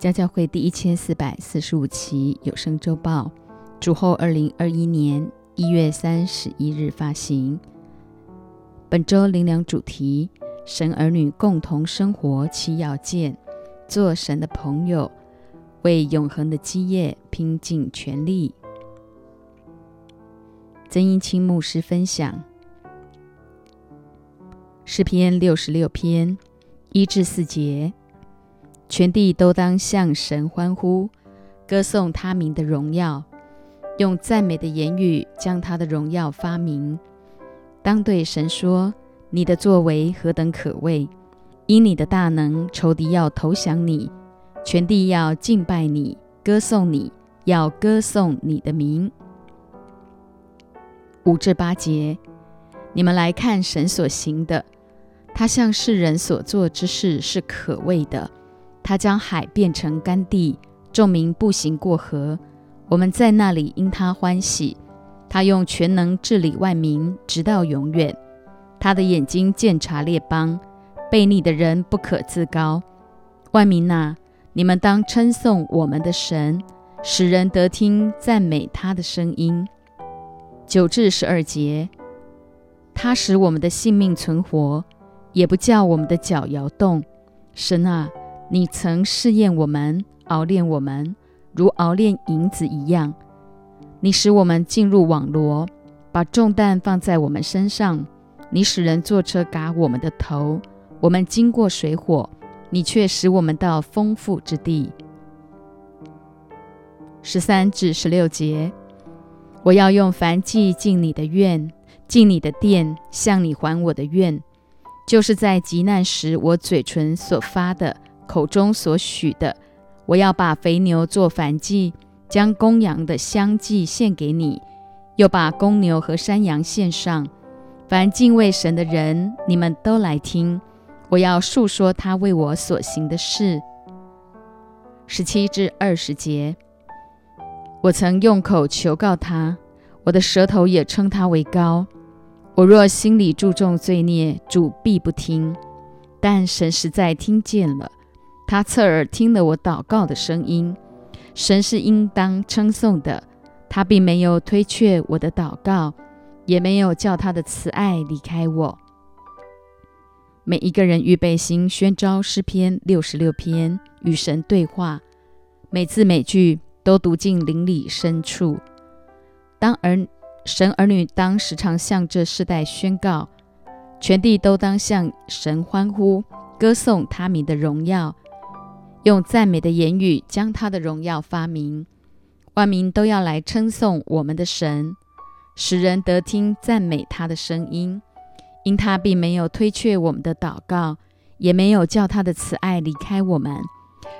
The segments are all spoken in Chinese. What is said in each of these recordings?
家教会第一千四百四十五期有声周报，主后二零二一年一月三十一日发行。本周灵粮主题：神儿女共同生活七要件，做神的朋友，为永恒的基业拼尽全力。曾英清牧师分享诗篇六十六篇一至四节。全地都当向神欢呼，歌颂他名的荣耀，用赞美的言语将他的荣耀发明。当对神说：“你的作为何等可畏！因你的大能，仇敌要投降你，全地要敬拜你，歌颂你，要歌颂你的名。”五至八节，你们来看神所行的，他向世人所做之事是可畏的。他将海变成干地，众民步行过河。我们在那里因他欢喜。他用全能治理万民，直到永远。他的眼睛鉴察列邦，悖逆的人不可自高。万民呐，你们当称颂我们的神，使人得听赞美他的声音。九至十二节，他使我们的性命存活，也不叫我们的脚摇动。神啊！你曾试验我们，熬炼我们，如熬炼银子一样。你使我们进入网罗，把重担放在我们身上。你使人坐车嘎我们的头。我们经过水火，你却使我们到丰富之地。十三至十六节，我要用凡祭进你的愿，进你的殿，向你还我的愿，就是在极难时我嘴唇所发的。口中所许的，我要把肥牛做燔祭，将公羊的香祭献给你，又把公牛和山羊献上。凡敬畏神的人，你们都来听，我要述说他为我所行的事。十七至二十节，我曾用口求告他，我的舌头也称他为高。我若心里注重罪孽，主必不听；但神实在听见了。他侧耳听了我祷告的声音，神是应当称颂的。他并没有推却我的祷告，也没有叫他的慈爱离开我。每一个人预备心宣召诗篇六十六篇，与神对话，每字每句都读进灵里深处。当儿神儿女当时常向这世代宣告，全地都当向神欢呼，歌颂他名的荣耀。用赞美的言语将他的荣耀发明，万民都要来称颂我们的神，使人得听赞美他的声音。因他并没有推却我们的祷告，也没有叫他的慈爱离开我们。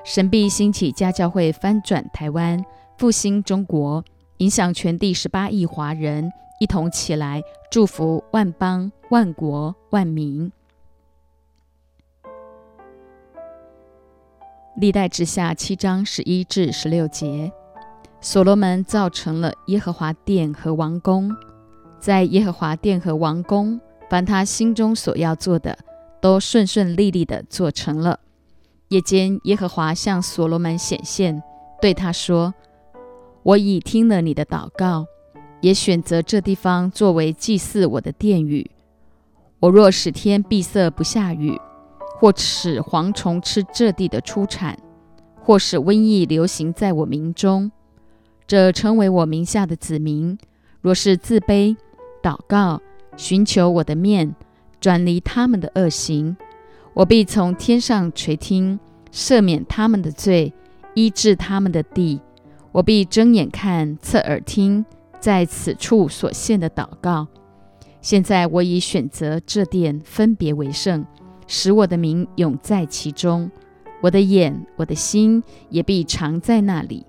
神必兴起家教会，翻转台湾，复兴中国，影响全地十八亿华人，一同起来祝福万邦、万国、万民。历代之下七章十一至十六节，所罗门造成了耶和华殿和王宫，在耶和华殿和王宫，凡他心中所要做的，都顺顺利利的做成了。夜间，耶和华向所罗门显现，对他说：“我已听了你的祷告，也选择这地方作为祭祀我的殿宇。我若使天闭塞不下雨。”或使蝗虫吃这地的出产，或使瘟疫流行在我民中，这成为我名下的子民，若是自卑、祷告、寻求我的面，转离他们的恶行，我必从天上垂听，赦免他们的罪，医治他们的地。我必睁眼看，侧耳听，在此处所献的祷告。现在我已选择这殿，分别为圣。使我的名永在其中，我的眼、我的心也必常在那里。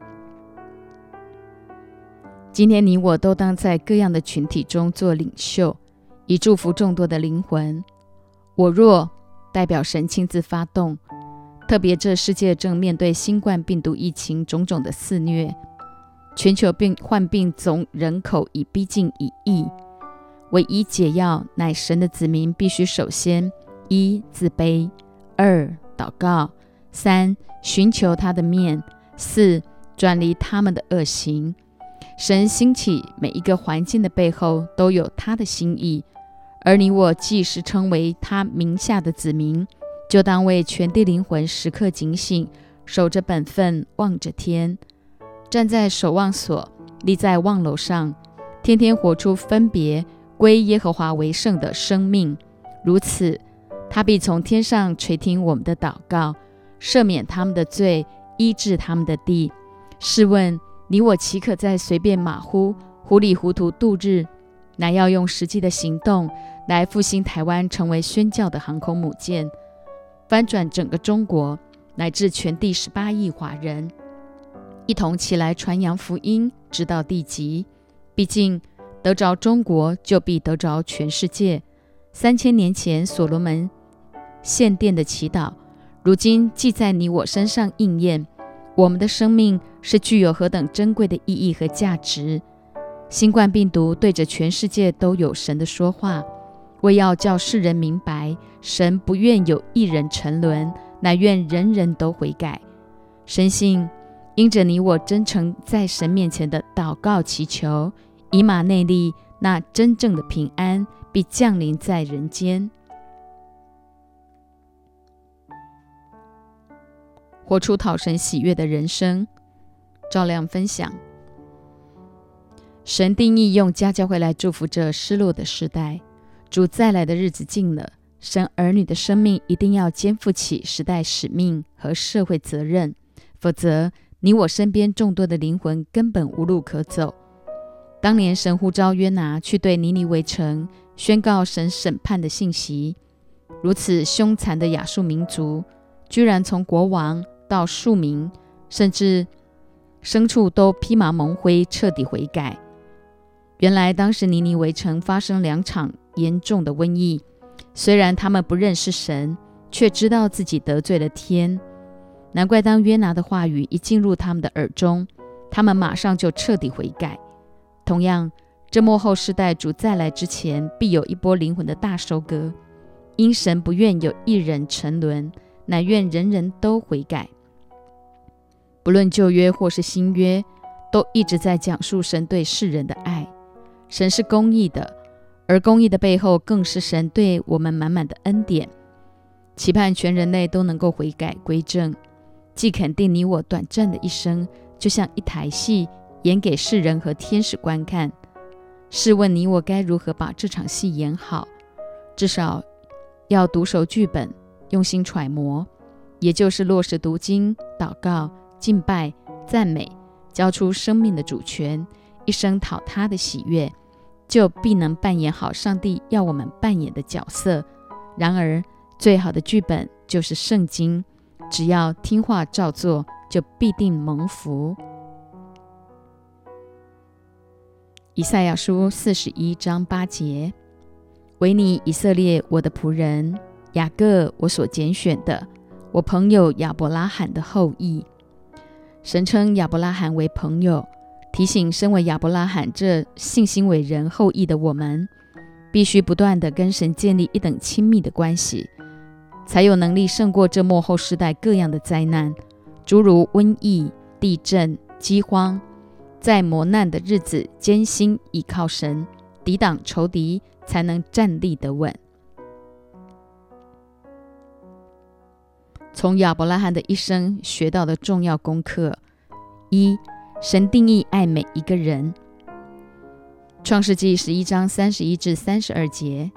今天你我都当在各样的群体中做领袖，以祝福众多的灵魂。我若代表神亲自发动，特别这世界正面对新冠病毒疫情种种的肆虐，全球病患病总人口已逼近一亿，唯一解药乃神的子民必须首先。一自卑，二祷告，三寻求他的面；四转离他们的恶行。神兴起每一个环境的背后都有他的心意，而你我既是称为他名下的子民，就当为全地灵魂时刻警醒，守着本分，望着天，站在守望所，立在望楼上，天天活出分别归耶和华为圣的生命。如此，他必从天上垂听我们的祷告，赦免他们的罪，医治他们的地。试问？你我岂可在随便马虎、糊里糊涂度日？乃要用实际的行动来复兴台湾，成为宣教的航空母舰，翻转整个中国乃至全地十八亿华人，一同起来传扬福音，直到地极。毕竟得着中国，就必得着全世界。三千年前所罗门献殿的祈祷，如今既在你我身上应验。我们的生命是具有何等珍贵的意义和价值！新冠病毒对着全世界都有神的说话，为要叫世人明白，神不愿有一人沉沦，乃愿人人都悔改。深信因着你我真诚在神面前的祷告祈求，以马内利，那真正的平安必降临在人间。活出讨神喜悦的人生，照亮分享。神定义用家教会来祝福这失落的时代。主再来的日子近了，神儿女的生命一定要肩负起时代使命和社会责任，否则你我身边众多的灵魂根本无路可走。当年神呼召约拿去对尼尼微城宣告神审判的信息，如此凶残的亚述民族，居然从国王。到庶民，甚至牲畜都披麻蒙灰，彻底悔改。原来当时尼尼微城发生两场严重的瘟疫，虽然他们不认识神，却知道自己得罪了天。难怪当约拿的话语一进入他们的耳中，他们马上就彻底悔改。同样，这幕后世代主再来之前，必有一波灵魂的大收割。因神不愿有一人沉沦，乃愿人人都悔改。不论旧约或是新约，都一直在讲述神对世人的爱。神是公义的，而公义的背后，更是神对我们满满的恩典。期盼全人类都能够悔改归正，既肯定你我短暂的一生，就像一台戏，演给世人和天使观看。试问你我该如何把这场戏演好？至少要读熟剧本，用心揣摩，也就是落实读经、祷告。敬拜、赞美，交出生命的主权，一生讨他的喜悦，就必能扮演好上帝要我们扮演的角色。然而，最好的剧本就是圣经，只要听话照做，就必定蒙福。以赛亚书四十一章八节：唯你以色列，我的仆人雅各，我所拣选的，我朋友亚伯拉罕的后裔。神称亚伯拉罕为朋友，提醒身为亚伯拉罕这信心伟人后裔的我们，必须不断地跟神建立一等亲密的关系，才有能力胜过这幕后时代各样的灾难，诸如瘟疫、地震、饥荒，在磨难的日子艰辛倚靠神，抵挡仇敌，才能站立得稳。从亚伯拉罕的一生学到的重要功课：一、神定义爱每一个人。创世纪十一章三十一至三十二节，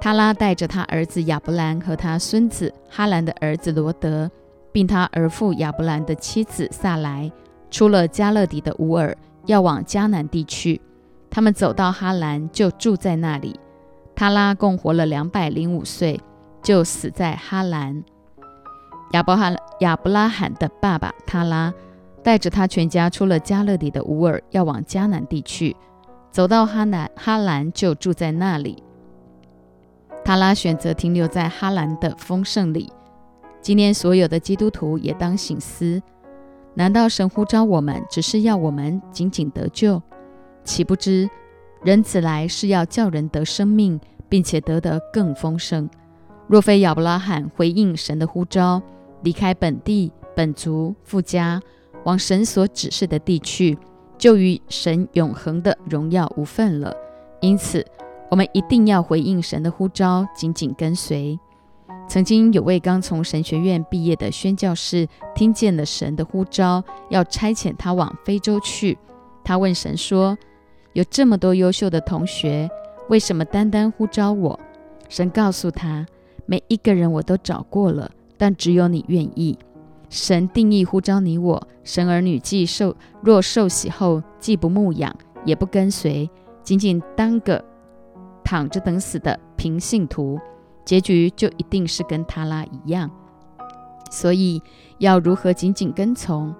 他拉带着他儿子亚伯兰和他孙子哈兰的儿子罗德，并他儿父亚伯兰的妻子萨来，出了加勒底的乌尔，要往迦南地区。他们走到哈兰，就住在那里。他拉共活了两百零五岁，就死在哈兰。亚伯罕亚伯拉罕的爸爸塔拉带着他全家出了加勒底的乌尔，要往迦南地去。走到哈南哈兰，就住在那里。塔拉选择停留在哈兰的丰盛里。今天所有的基督徒也当醒思：难道神呼召我们，只是要我们仅仅得救？岂不知人子来是要叫人得生命，并且得得更丰盛。若非亚伯拉罕回应神的呼召，离开本地、本族、富家，往神所指示的地去，就与神永恒的荣耀无份了。因此，我们一定要回应神的呼召，紧紧跟随。曾经有位刚从神学院毕业的宣教士，听见了神的呼召，要差遣他往非洲去。他问神说：“有这么多优秀的同学，为什么单单呼召我？”神告诉他：“每一个人我都找过了，但只有你愿意。神定义呼召你我，神儿女既受若受洗后，既不牧养，也不跟随，仅仅当个躺着等死的平信徒。”结局就一定是跟他拉一样，所以要如何紧紧跟从，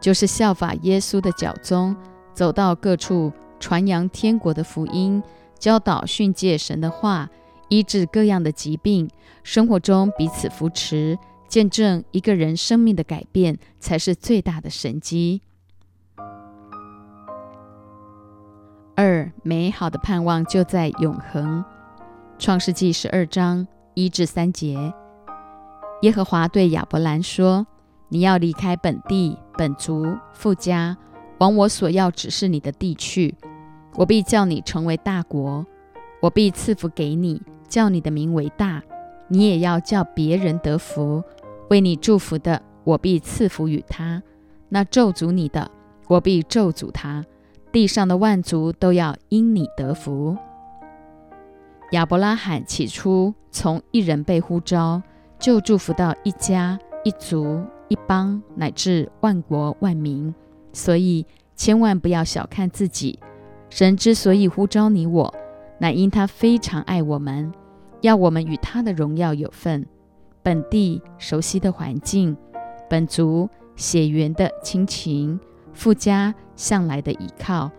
就是效法耶稣的脚踪，走到各处传扬天国的福音，教导训诫神的话，医治各样的疾病，生活中彼此扶持，见证一个人生命的改变，才是最大的神迹。二美好的盼望就在永恒。创世纪十二章一至三节，耶和华对亚伯兰说：“你要离开本地、本族、富家，往我所要指示你的地去。我必叫你成为大国，我必赐福给你，叫你的名为大。你也要叫别人得福。为你祝福的，我必赐福与他；那咒诅你的，我必咒诅他。地上的万族都要因你得福。”亚伯拉罕起初从一人被呼召，就祝福到一家、一族、一邦，乃至万国万民。所以千万不要小看自己。神之所以呼召你我，乃因他非常爱我们，要我们与他的荣耀有份。本地熟悉的环境，本族血缘的亲情，富家向来的依靠。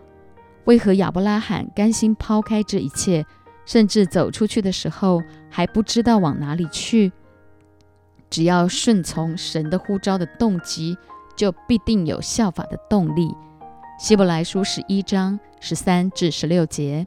为何亚伯拉罕甘心抛开这一切？甚至走出去的时候还不知道往哪里去。只要顺从神的呼召的动机，就必定有效法的动力。希伯来书十一章十三至十六节，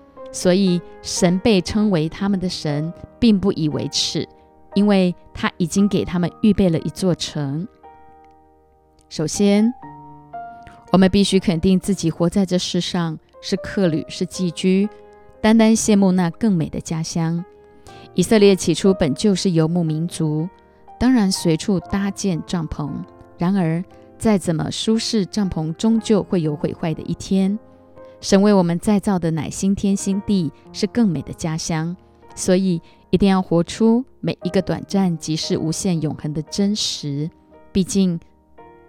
所以神被称为他们的神，并不以为耻，因为他已经给他们预备了一座城。首先，我们必须肯定自己活在这世上是客旅，是寄居。单单羡慕那更美的家乡。以色列起初本就是游牧民族，当然随处搭建帐篷。然而，再怎么舒适，帐篷终究会有毁坏的一天。神为我们再造的乃新天新地，是更美的家乡。所以，一定要活出每一个短暂即是无限永恒的真实。毕竟，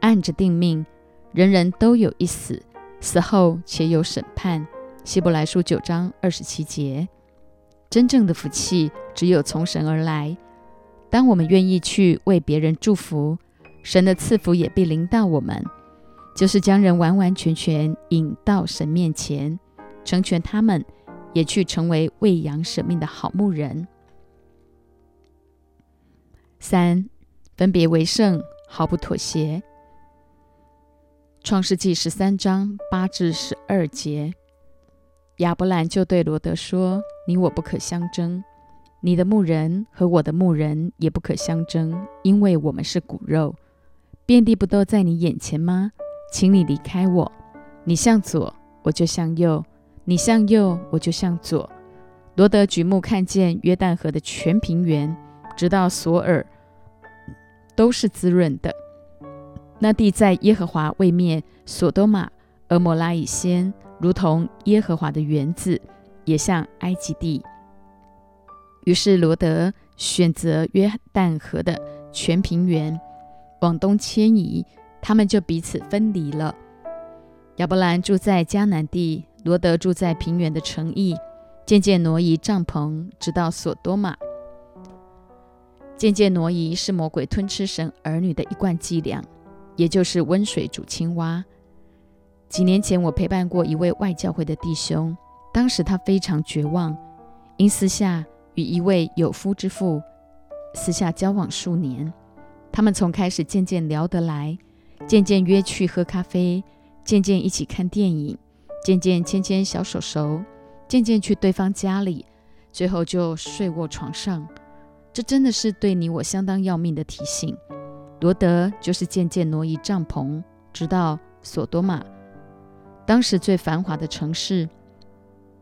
按着定命，人人都有一死，死后且有审判。希伯来书九章二十七节，真正的福气只有从神而来。当我们愿意去为别人祝福，神的赐福也必临到我们，就是将人完完全全引到神面前，成全他们，也去成为喂养舍命的好牧人。三，分别为圣，毫不妥协。创世纪十三章八至十二节。亚伯兰就对罗德说：“你我不可相争，你的牧人和我的牧人也不可相争，因为我们是骨肉。遍地不都在你眼前吗？请你离开我。你向左，我就向右；你向右，我就向左。”罗德举目看见约旦河的全平原，直到索尔，都是滋润的。那地在耶和华位面索多玛、俄摩拉以先。如同耶和华的园子，也像埃及地。于是罗德选择约旦河的全平原往东迁移，他们就彼此分离了。亚伯兰住在迦南地，罗德住在平原的城邑，渐渐挪移帐篷，直到索多玛。渐渐挪移是魔鬼吞吃神儿女的一贯伎俩。也就是温水煮青蛙。几年前，我陪伴过一位外教会的弟兄，当时他非常绝望，因私下与一位有夫之妇私下交往数年。他们从开始渐渐聊得来，渐渐约去喝咖啡，渐渐一起看电影，渐渐牵牵小手手，渐渐去对方家里，最后就睡卧床上。这真的是对你我相当要命的提醒。罗德就是渐渐挪移帐篷，直到索多玛。当时最繁华的城市，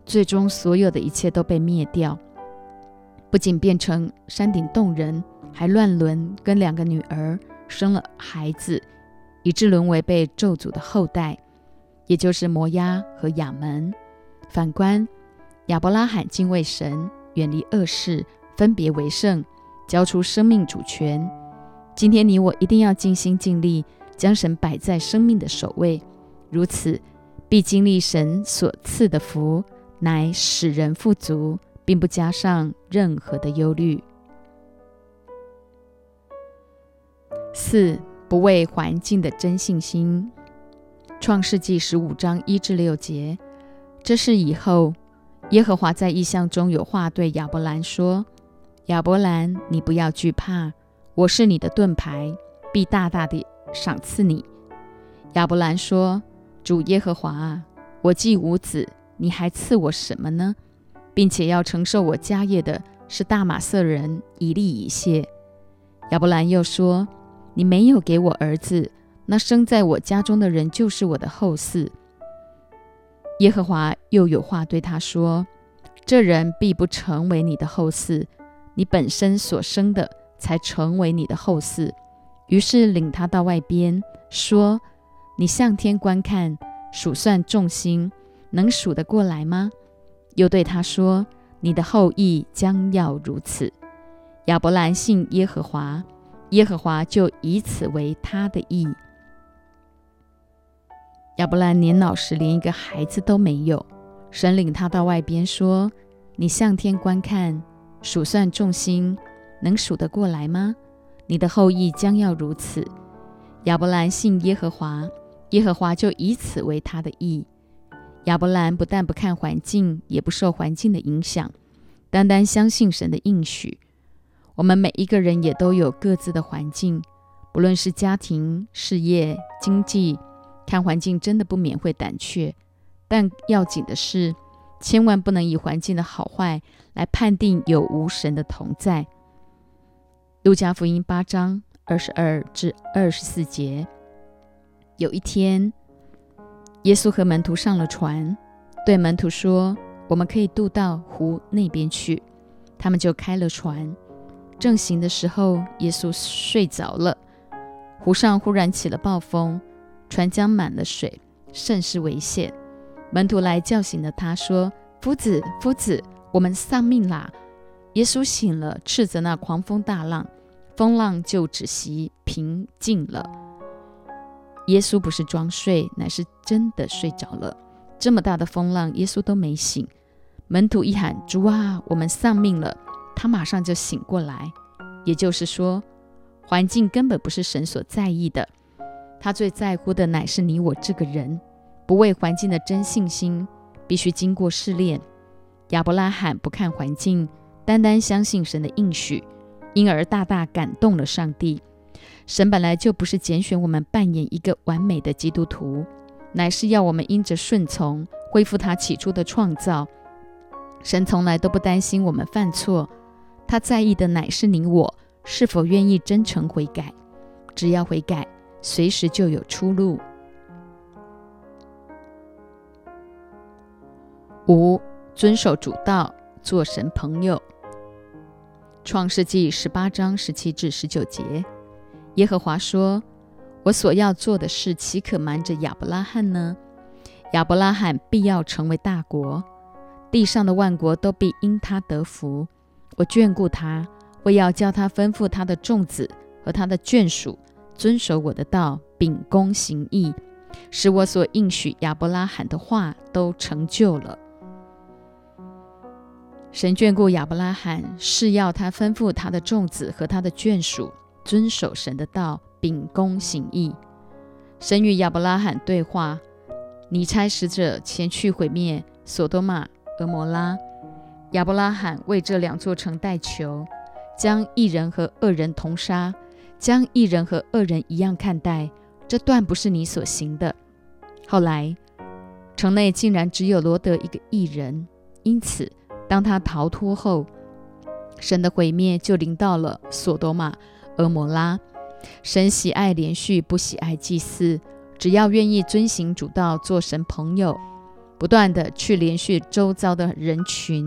最终所有的一切都被灭掉，不仅变成山顶洞人，还乱伦，跟两个女儿生了孩子，以致沦为被咒诅的后代，也就是摩押和亚门。反观亚伯拉罕敬畏神，远离恶事，分别为圣，交出生命主权。今天你我一定要尽心尽力，将神摆在生命的首位，如此。必经历神所赐的福，乃使人富足，并不加上任何的忧虑。四不为环境的真信心。创世纪十五章一至六节，这是以后耶和华在异象中有话对亚伯兰说：“亚伯兰，你不要惧怕，我是你的盾牌，必大大的赏赐你。”亚伯兰说。主耶和华啊，我既无子，你还赐我什么呢？并且要承受我家业的是大马色人以利以谢。亚伯兰又说：“你没有给我儿子，那生在我家中的人就是我的后嗣。”耶和华又有话对他说：“这人必不成为你的后嗣，你本身所生的才成为你的后嗣。”于是领他到外边说。你向天观看，数算众星，能数得过来吗？又对他说：“你的后裔将要如此。”亚伯兰信耶和华，耶和华就以此为他的意。亚伯兰年老时连一个孩子都没有，神领他到外边说：“你向天观看，数算众星，能数得过来吗？你的后裔将要如此。”亚伯兰信耶和华。耶和华就以此为他的意。亚伯兰不但不看环境，也不受环境的影响，单单相信神的应许。我们每一个人也都有各自的环境，不论是家庭、事业、经济，看环境真的不免会胆怯。但要紧的是，千万不能以环境的好坏来判定有无神的同在。路加福音八章二十二至二十四节。有一天，耶稣和门徒上了船，对门徒说：“我们可以渡到湖那边去。”他们就开了船。正行的时候，耶稣睡着了。湖上忽然起了暴风，船将满了水，甚是危险。门徒来叫醒了他，说：“夫子，夫子，我们丧命啦！”耶稣醒了，斥责那狂风大浪，风浪就止息，平静了。耶稣不是装睡，乃是真的睡着了。这么大的风浪，耶稣都没醒。门徒一喊：“主啊，我们丧命了！”他马上就醒过来。也就是说，环境根本不是神所在意的，他最在乎的乃是你我这个人。不为环境的真信心，必须经过试炼。亚伯拉罕不看环境，单单相信神的应许，因而大大感动了上帝。神本来就不是拣选我们扮演一个完美的基督徒，乃是要我们因着顺从恢复他起初的创造。神从来都不担心我们犯错，他在意的乃是你我是否愿意真诚悔改。只要悔改，随时就有出路。五、遵守主道，做神朋友。创世纪十八章十七至十九节。耶和华说：“我所要做的事，岂可瞒着亚伯拉罕呢？亚伯拉罕必要成为大国，地上的万国都必因他得福。我眷顾他，我要叫他吩咐他的众子和他的眷属遵守我的道，秉公行义，使我所应许亚伯拉罕的话都成就了。神眷顾亚伯拉罕，是要他吩咐他的众子和他的眷属。”遵守神的道，秉公行义。神与亚伯拉罕对话：你差使者前去毁灭索多玛、俄摩拉。亚伯拉罕为这两座城代求，将一人和恶人同杀，将一人和恶人一样看待，这断不是你所行的。后来，城内竟然只有罗德一个异人，因此，当他逃脱后，神的毁灭就临到了索多玛、俄摩拉。神喜爱连续，不喜爱祭祀。只要愿意遵行主道，做神朋友，不断的去连续周遭的人群。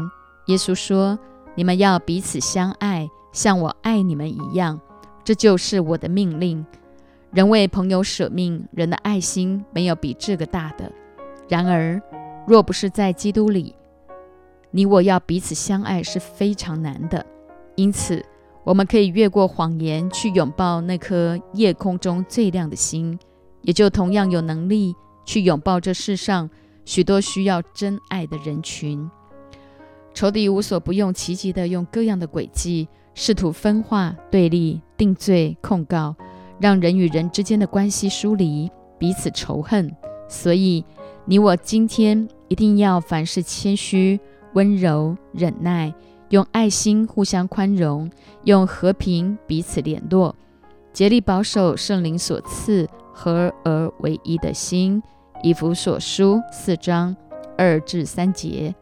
耶稣说：“你们要彼此相爱，像我爱你们一样。这就是我的命令。人为朋友舍命，人的爱心没有比这个大的。然而，若不是在基督里，你我要彼此相爱是非常难的。因此。”我们可以越过谎言，去拥抱那颗夜空中最亮的星，也就同样有能力去拥抱这世上许多需要真爱的人群。仇敌无所不用其极地用各样的诡计，试图分化、对立、定罪、控告，让人与人之间的关系疏离，彼此仇恨。所以，你我今天一定要凡事谦虚、温柔、忍耐。用爱心互相宽容，用和平彼此联络，竭力保守圣灵所赐合而为一的心。以弗所书四章二至三节。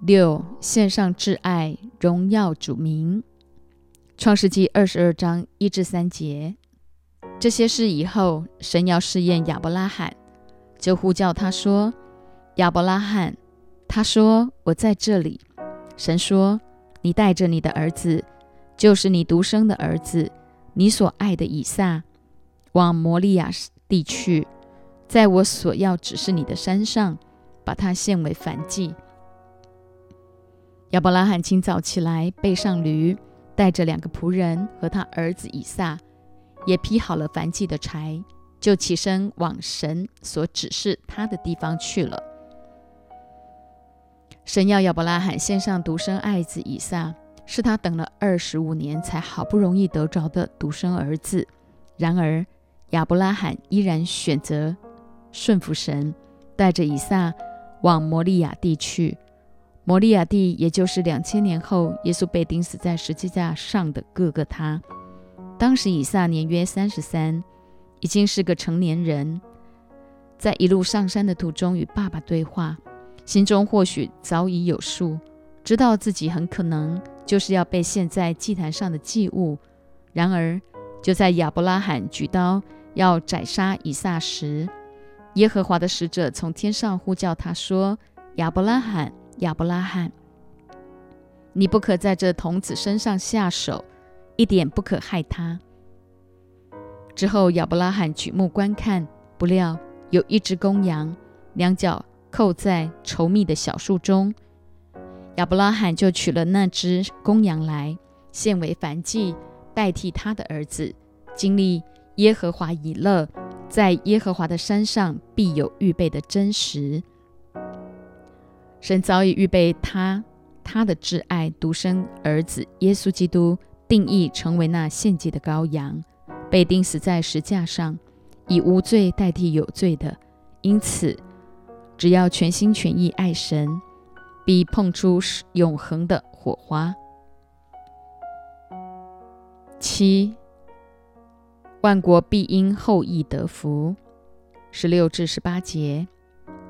六献上挚爱，荣耀主名。创世纪二十二章一至三节。这些事以后，神要试验亚伯拉罕，就呼叫他说。亚伯拉罕，他说：“我在这里。”神说：“你带着你的儿子，就是你独生的儿子，你所爱的以撒，往摩利亚地去，在我所要指示你的山上，把他献为燔祭。”亚伯拉罕清早起来，背上驴，带着两个仆人和他儿子以撒，也劈好了燔祭的柴，就起身往神所指示他的地方去了。神要亚伯拉罕献上独生爱子以撒，是他等了二十五年才好不容易得着的独生儿子。然而，亚伯拉罕依然选择顺服神，带着以撒往摩利亚地去。摩利亚地，也就是两千年后耶稣被钉死在十字架上的各个他。当时以撒年约三十三，已经是个成年人，在一路上山的途中与爸爸对话。心中或许早已有数，知道自己很可能就是要被献在祭坛上的祭物。然而，就在亚伯拉罕举刀要宰杀以撒时，耶和华的使者从天上呼叫他说：“亚伯拉罕，亚伯拉罕，你不可在这童子身上下手，一点不可害他。”之后，亚伯拉罕举目观看，不料有一只公羊，两脚。扣在稠密的小树中，亚伯拉罕就取了那只公羊来献为燔祭，代替他的儿子。经历耶和华以勒，在耶和华的山上必有预备的真实。神早已预备他，他的挚爱独生儿子耶稣基督，定义成为那献祭的羔羊，被钉死在石架上，以无罪代替有罪的。因此。只要全心全意爱神，必碰出永恒的火花。七，万国必因后裔得福。十六至十八节，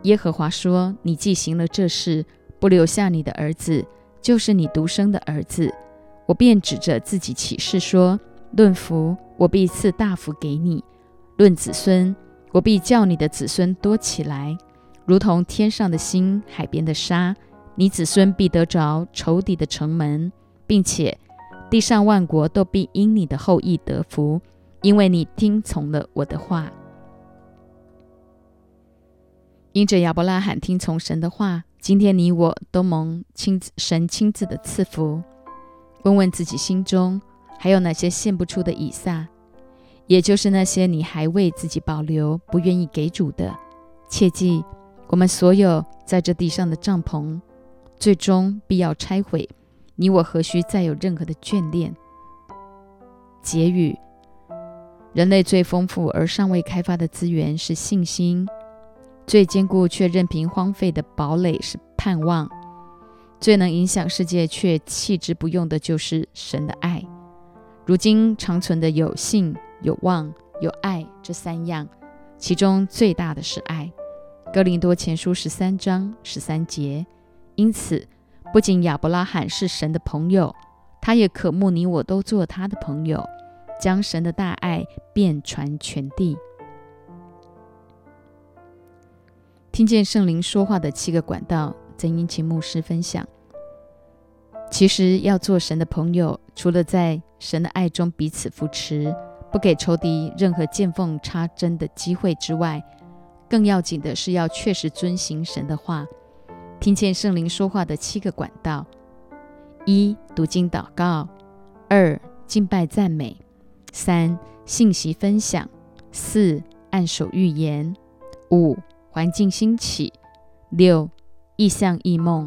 耶和华说：“你既行了这事，不留下你的儿子，就是你独生的儿子，我便指着自己起誓说：论福，我必赐大福给你；论子孙，我必叫你的子孙多起来。”如同天上的星，海边的沙，你子孙必得着仇敌的城门，并且地上万国都必因你的后裔得福，因为你听从了我的话。因着亚伯拉罕听从神的话，今天你我都蒙亲自神亲自的赐福。问问自己心中还有哪些献不出的以撒，也就是那些你还为自己保留、不愿意给主的，切记。我们所有在这地上的帐篷，最终必要拆毁。你我何须再有任何的眷恋？结语：人类最丰富而尚未开发的资源是信心，最坚固却任凭荒废的堡垒是盼望，最能影响世界却弃之不用的就是神的爱。如今长存的有信、有望、有爱这三样，其中最大的是爱。哥林多前书十三章十三节。因此，不仅亚伯拉罕是神的朋友，他也渴慕你我都做他的朋友，将神的大爱遍传全地。听见圣灵说话的七个管道，曾因秦牧师分享。其实要做神的朋友，除了在神的爱中彼此扶持，不给仇敌任何见缝插针的机会之外，更要紧的是要确实遵行神的话，听见圣灵说话的七个管道：一、读经祷告；二、敬拜赞美；三、信息分享；四、按手预言；五、环境兴起；六、意象异梦；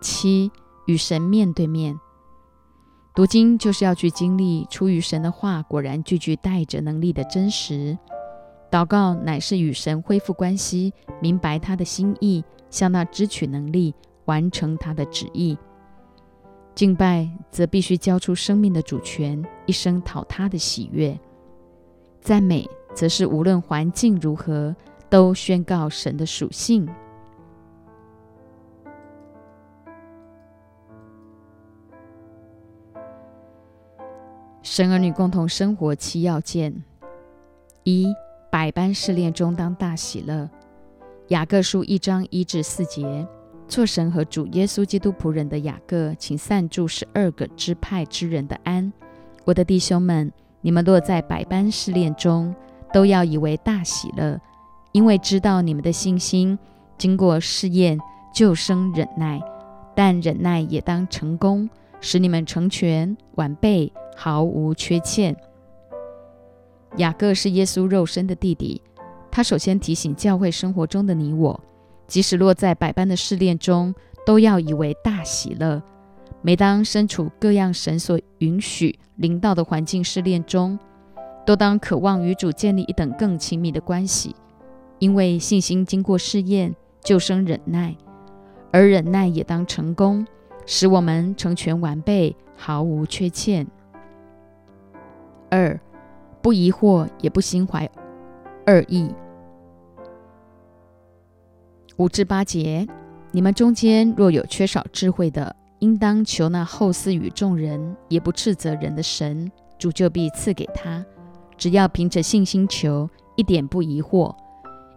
七。与神面对面读经，就是要去经历出于神的话，果然句句带着能力的真实。祷告乃是与神恢复关系，明白他的心意，向那支取能力，完成他的旨意。敬拜则必须交出生命的主权，一生讨他的喜悦。赞美则是无论环境如何，都宣告神的属性。神儿女共同生活七要件：一、百般试炼中当大喜乐。雅各书一章一至四节，做神和主耶稣基督仆人的雅各，请散住十二个支派之人的安。我的弟兄们，你们落在百般试炼中，都要以为大喜乐，因为知道你们的信心经过试验，就生忍耐。但忍耐也当成功，使你们成全完备。毫无缺欠。雅各是耶稣肉身的弟弟，他首先提醒教会生活中的你我，即使落在百般的试炼中，都要以为大喜乐。每当身处各样神所允许临到的环境试炼中，都当渴望与主建立一等更亲密的关系，因为信心经过试验，就生忍耐，而忍耐也当成功，使我们成全完备，毫无缺欠。二，不疑惑，也不心怀二意。五至八节，你们中间若有缺少智慧的，应当求那后赐与众人，也不斥责人的神，主就必赐给他。只要凭着信心求，一点不疑惑，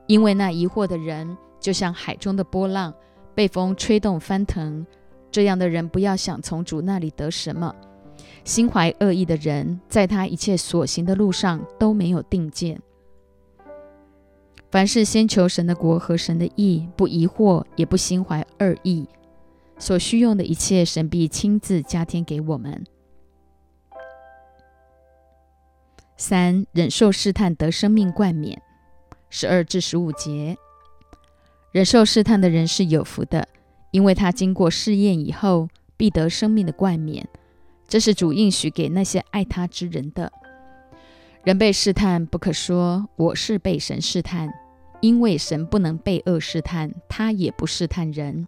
因为那疑惑的人，就像海中的波浪，被风吹动翻腾。这样的人，不要想从主那里得什么。心怀恶意的人，在他一切所行的路上都没有定见。凡是先求神的国和神的意，不疑惑，也不心怀恶意，所需用的一切，神必亲自加添给我们。三忍受试探得生命冠冕，十二至十五节，忍受试探的人是有福的，因为他经过试验以后，必得生命的冠冕。这是主应许给那些爱他之人的。人被试探，不可说我是被神试探，因为神不能被恶试探，他也不试探人。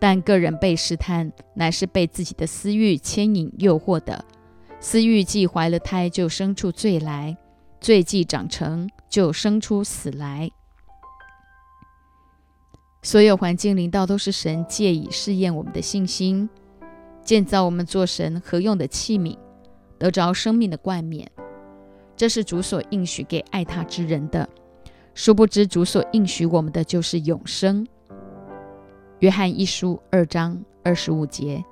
但个人被试探，乃是被自己的私欲牵引诱惑的。私欲既怀了胎，就生出罪来；罪既长成，就生出死来。所有环境领导都是神借以试验我们的信心。建造我们做神合用的器皿，得着生命的冠冕，这是主所应许给爱他之人的。殊不知主所应许我们的就是永生。约翰一书二章二十五节，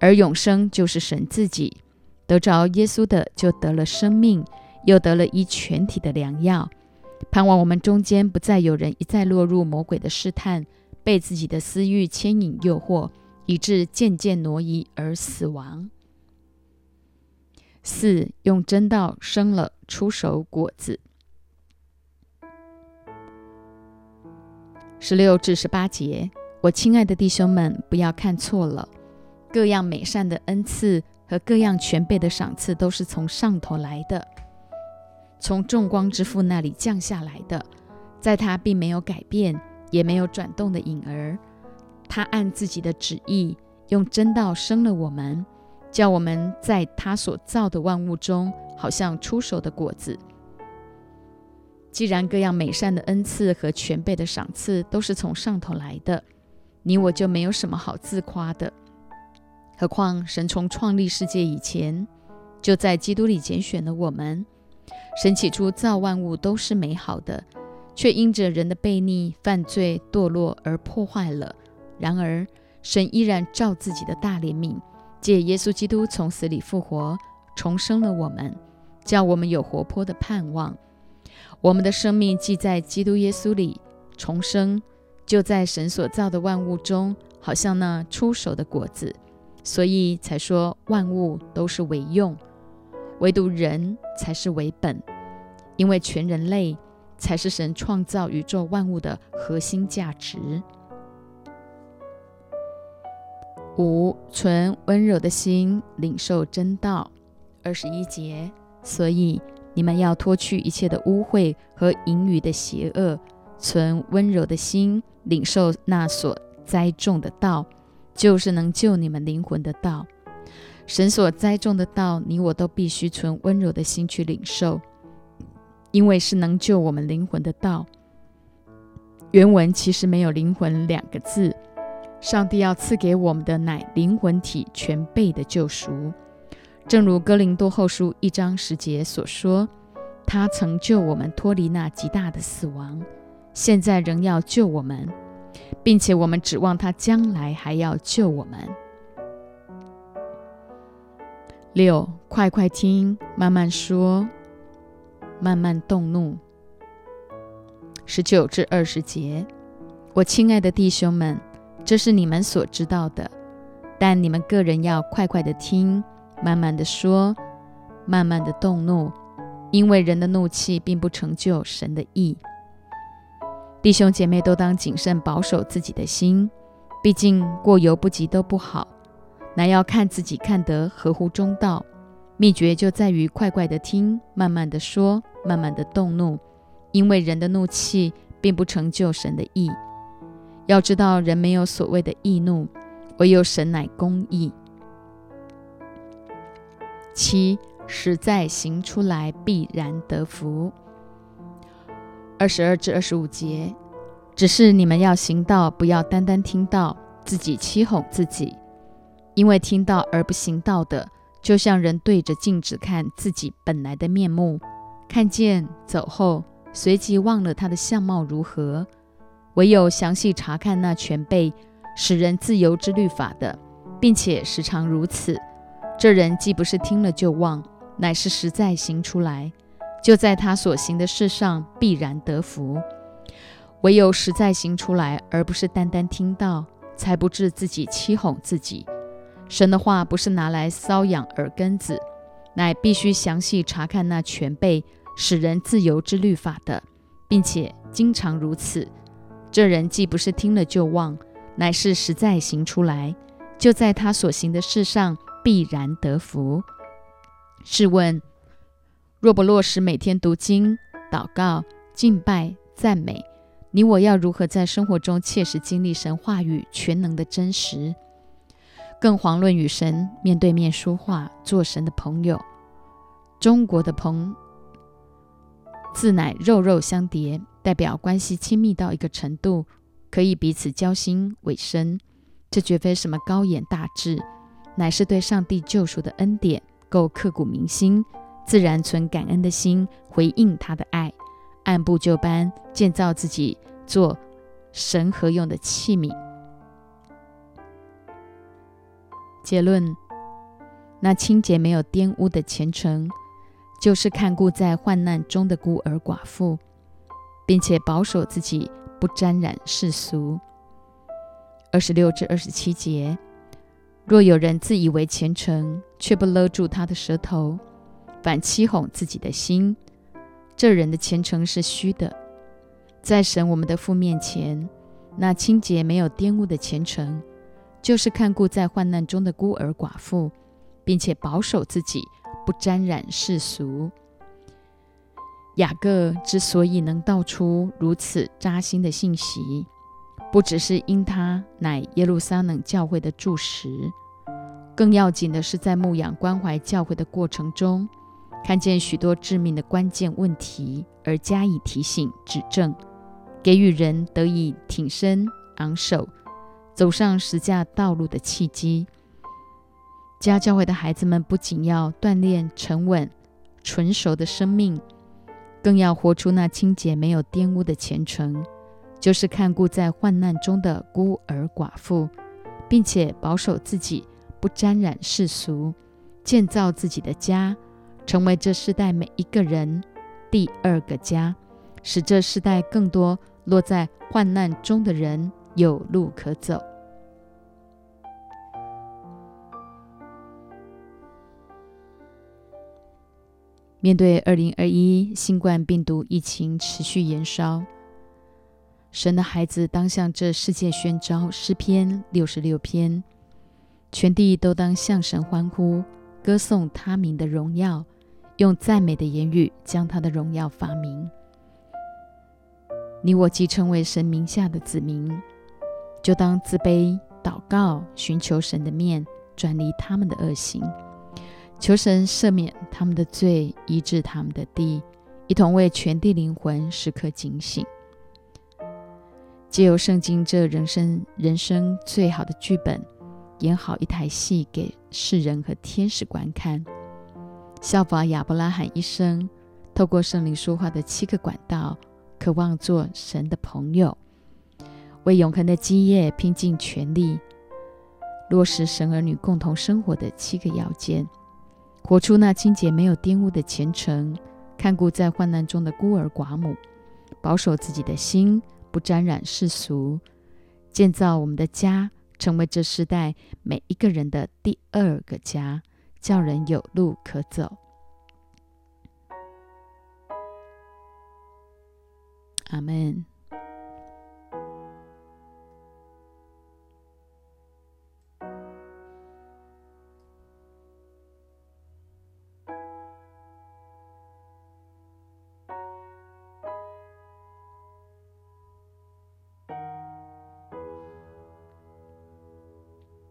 而永生就是神自己。得着耶稣的，就得了生命，又得了一全体的良药。盼望我们中间不再有人一再落入魔鬼的试探，被自己的私欲牵引诱惑。以致渐渐挪移而死亡。四用真道生了出手果子。十六至十八节，我亲爱的弟兄们，不要看错了，各样美善的恩赐和各样全备的赏赐，都是从上头来的，从众光之父那里降下来的，在他并没有改变，也没有转动的影儿。他按自己的旨意，用真道生了我们，叫我们在他所造的万物中，好像出手的果子。既然各样美善的恩赐和全备的赏赐都是从上头来的，你我就没有什么好自夸的。何况神从创立世界以前，就在基督里拣选了我们。神起初造万物都是美好的，却因着人的悖逆、犯罪、堕落而破坏了。然而神依然照自己的大怜悯，借耶稣基督从死里复活，重生了我们，叫我们有活泼的盼望。我们的生命既在基督耶稣里重生，就在神所造的万物中，好像那出手的果子。所以才说万物都是为用，唯独人才是为本，因为全人类才是神创造宇宙万物的核心价值。五存温柔的心，领受真道。二十一节，所以你们要脱去一切的污秽和淫语的邪恶，存温柔的心，领受那所栽种的道。就是能救你们灵魂的道，神所栽种的道，你我都必须存温柔的心去领受，因为是能救我们灵魂的道。原文其实没有“灵魂”两个字，上帝要赐给我们的乃灵魂体全备的救赎。正如哥林多后书一章十节所说，他曾救我们脱离那极大的死亡，现在仍要救我们。并且我们指望他将来还要救我们。六，快快听，慢慢说，慢慢动怒。十九至二十节，我亲爱的弟兄们，这是你们所知道的，但你们个人要快快的听，慢慢的说，慢慢的动怒，因为人的怒气并不成就神的意。弟兄姐妹都当谨慎保守自己的心，毕竟过犹不及都不好，乃要看自己看得合乎中道。秘诀就在于快快的听，慢慢的说，慢慢的动怒，因为人的怒气并不成就神的意。要知道，人没有所谓的易怒，唯有神乃公义。七，实在行出来，必然得福。二十二至二十五节，只是你们要行道，不要单单听到，自己欺哄自己。因为听到而不行道的，就像人对着镜子看自己本来的面目，看见走后，随即忘了他的相貌如何。唯有详细查看那全被使人自由之律法的，并且时常如此，这人既不是听了就忘，乃是实在行出来。就在他所行的事上必然得福，唯有实在行出来，而不是单单听到，才不致自己欺哄自己。神的话不是拿来搔痒耳根子，乃必须详细查看那全备使人自由之律法的，并且经常如此。这人既不是听了就忘，乃是实在行出来，就在他所行的事上必然得福。试问？若不落实每天读经、祷告、敬拜、赞美，你我要如何在生活中切实经历神话语全能的真实？更遑论与神面对面说话，做神的朋友。中国的“朋”字乃肉肉相叠，代表关系亲密到一个程度，可以彼此交心委身。这绝非什么高远大志，乃是对上帝救赎的恩典够刻骨铭心。自然存感恩的心，回应他的爱，按部就班建造自己，做神合用的器皿。结论：那清洁没有玷污的虔诚，就是看顾在患难中的孤儿寡妇，并且保守自己不沾染世俗。二十六至二十七节：若有人自以为虔诚，却不勒住他的舌头。反欺哄自己的心，这人的虔诚是虚的。在神我们的父面前，那清洁没有玷污的虔诚，就是看顾在患难中的孤儿寡妇，并且保守自己不沾染世俗。雅各之所以能道出如此扎心的信息，不只是因他乃耶路撒冷教会的柱石，更要紧的是在牧养关怀教会的过程中，看见许多致命的关键问题而加以提醒指正，给予人得以挺身昂首走上十架道路的契机。家教会的孩子们不仅要锻炼沉稳、纯熟的生命。更要活出那清洁、没有玷污的虔诚，就是看顾在患难中的孤儿寡妇，并且保守自己不沾染世俗，建造自己的家，成为这世代每一个人第二个家，使这世代更多落在患难中的人有路可走。面对二零二一新冠病毒疫情持续延烧，神的孩子当向这世界宣召诗篇六十六篇，全地都当向神欢呼，歌颂他名的荣耀，用赞美的言语将他的荣耀发明。你我既成为神名下的子民，就当自卑祷告，寻求神的面，转离他们的恶行。求神赦免他们的罪，医治他们的地，一同为全地灵魂时刻警醒。借由圣经这人生人生最好的剧本，演好一台戏给世人和天使观看，效法亚伯拉罕一生透过圣灵说话的七个管道，渴望做神的朋友，为永恒的基业拼尽全力，落实神儿女共同生活的七个要件。活出那清洁没有玷污的虔诚，看顾在患难中的孤儿寡母，保守自己的心不沾染世俗，建造我们的家，成为这世代每一个人的第二个家，叫人有路可走。阿门。